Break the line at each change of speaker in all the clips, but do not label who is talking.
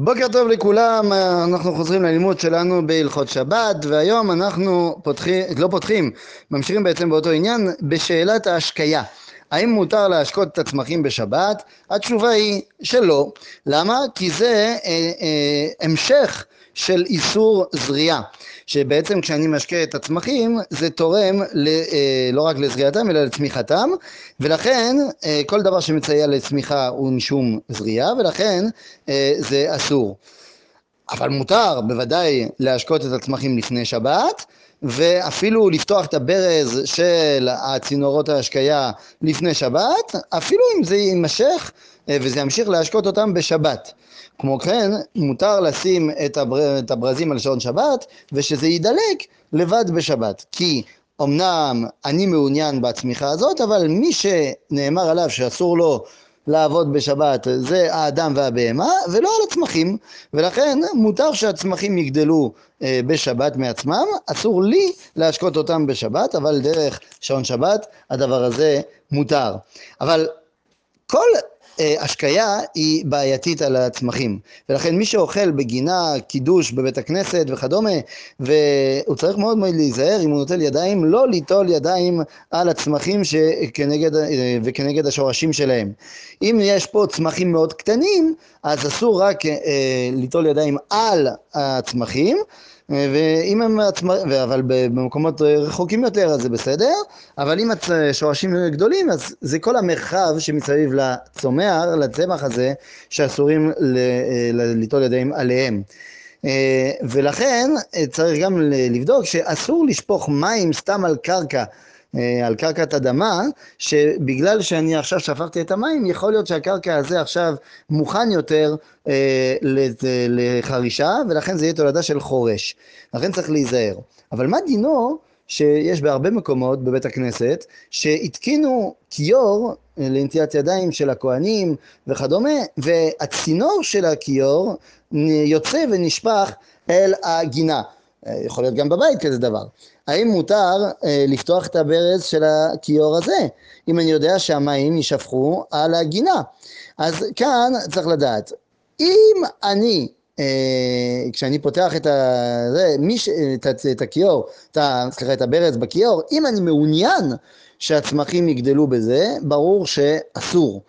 בוקר טוב לכולם, אנחנו חוזרים ללימוד שלנו בהלכות שבת והיום אנחנו פותחים, לא פותחים, ממשיכים בעצם באותו עניין בשאלת ההשקיה האם מותר להשקות את הצמחים בשבת? התשובה היא שלא. למה? כי זה אה, אה, המשך של איסור זריעה. שבעצם כשאני משקה את הצמחים זה תורם ל, אה, לא רק לזריעתם אלא לצמיחתם ולכן אה, כל דבר שמצייר לצמיחה הוא משום זריעה ולכן אה, זה אסור. אבל מותר בוודאי להשקות את הצמחים לפני שבת ואפילו לפתוח את הברז של הצינורות ההשקיה לפני שבת, אפילו אם זה יימשך וזה ימשיך להשקות אותם בשבת. כמו כן, מותר לשים את, הבר... את הברזים על שעון שבת ושזה יידלק לבד בשבת. כי אמנם אני מעוניין בצמיחה הזאת, אבל מי שנאמר עליו שאסור לו לעבוד בשבת זה האדם והבהמה ולא על הצמחים ולכן מותר שהצמחים יגדלו אה, בשבת מעצמם, אסור לי להשקות אותם בשבת אבל דרך שעון שבת הדבר הזה מותר. אבל כל השקיה היא בעייתית על הצמחים. ולכן מי שאוכל בגינה, קידוש בבית הכנסת וכדומה והוא צריך מאוד מאוד להיזהר אם הוא נוטל ידיים לא ליטול ידיים על הצמחים שכנגד, אה, וכנגד השורשים שלהם. אם יש פה צמחים מאוד קטנים אז אסור רק אה, ליטול ידיים על הצמחים ואם הם עצמאים, אבל במקומות רחוקים יותר אז זה בסדר, אבל אם השורשים גדולים אז זה כל המרחב שמסביב לצומח, לצמח הזה, שאסורים ליטול ידיים עליהם. ולכן צריך גם לבדוק שאסור לשפוך מים סתם על קרקע אה, על קרקעת אדמה, שבגלל שאני עכשיו שפכתי את המים, יכול להיות שהקרקע הזה עכשיו מוכן יותר אה, לחרישה, ולכן זה יהיה תולדה של חורש. לכן צריך להיזהר. אבל מה דינו שיש בהרבה מקומות בבית הכנסת, שהתקינו כיור אה, לנטיית ידיים של הכוהנים וכדומה, והצינור של הכיור יוצא ונשפך אל הגינה. יכול להיות גם בבית כזה דבר. האם מותר אה, לפתוח את הברז של הכיור הזה, אם אני יודע שהמים יישפכו על הגינה? אז כאן צריך לדעת, אם אני, אה, כשאני פותח את, ה, זה, מיש, את, את הכיור, את, סליחה, את הברז בכיור, אם אני מעוניין שהצמחים יגדלו בזה, ברור שאסור.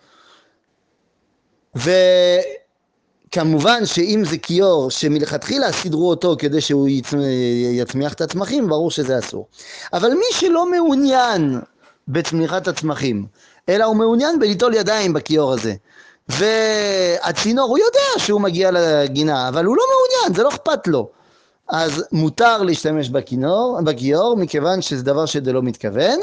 ו... כמובן שאם זה כיור שמלכתחילה סידרו אותו כדי שהוא יצמיח את הצמחים, ברור שזה אסור. אבל מי שלא מעוניין בצמיחת הצמחים, אלא הוא מעוניין בליטול ידיים בכיור הזה, והצינור, הוא יודע שהוא מגיע לגינה, אבל הוא לא מעוניין, זה לא אכפת לו. אז מותר להשתמש בכינור, בכיור, מכיוון שזה דבר שזה לא מתכוון,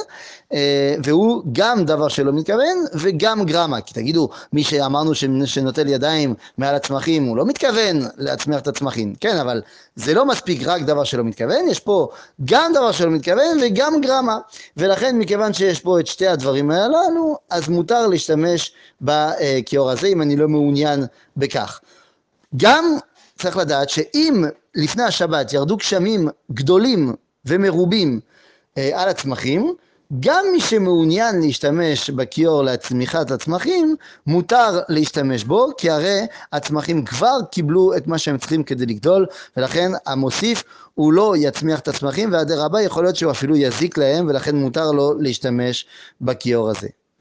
אה, והוא גם דבר שלא מתכוון וגם גרמה. כי תגידו, מי שאמרנו שנוטל ידיים מעל הצמחים, הוא לא מתכוון להצמיח את הצמחים. כן, אבל זה לא מספיק רק דבר שלא מתכוון, יש פה גם דבר שלא מתכוון וגם גרמה. ולכן, מכיוון שיש פה את שתי הדברים הללו, אז מותר להשתמש בכיור הזה, אם אני לא מעוניין בכך. גם צריך לדעת שאם לפני השבת ירדו גשמים גדולים ומרובים אה, על הצמחים, גם מי שמעוניין להשתמש בכיור לצמיחת הצמחים, מותר להשתמש בו, כי הרי הצמחים כבר קיבלו את מה שהם צריכים כדי לגדול, ולכן המוסיף הוא לא יצמיח את הצמחים, ואדרבה יכול להיות שהוא אפילו יזיק להם, ולכן מותר לו להשתמש בכיור הזה.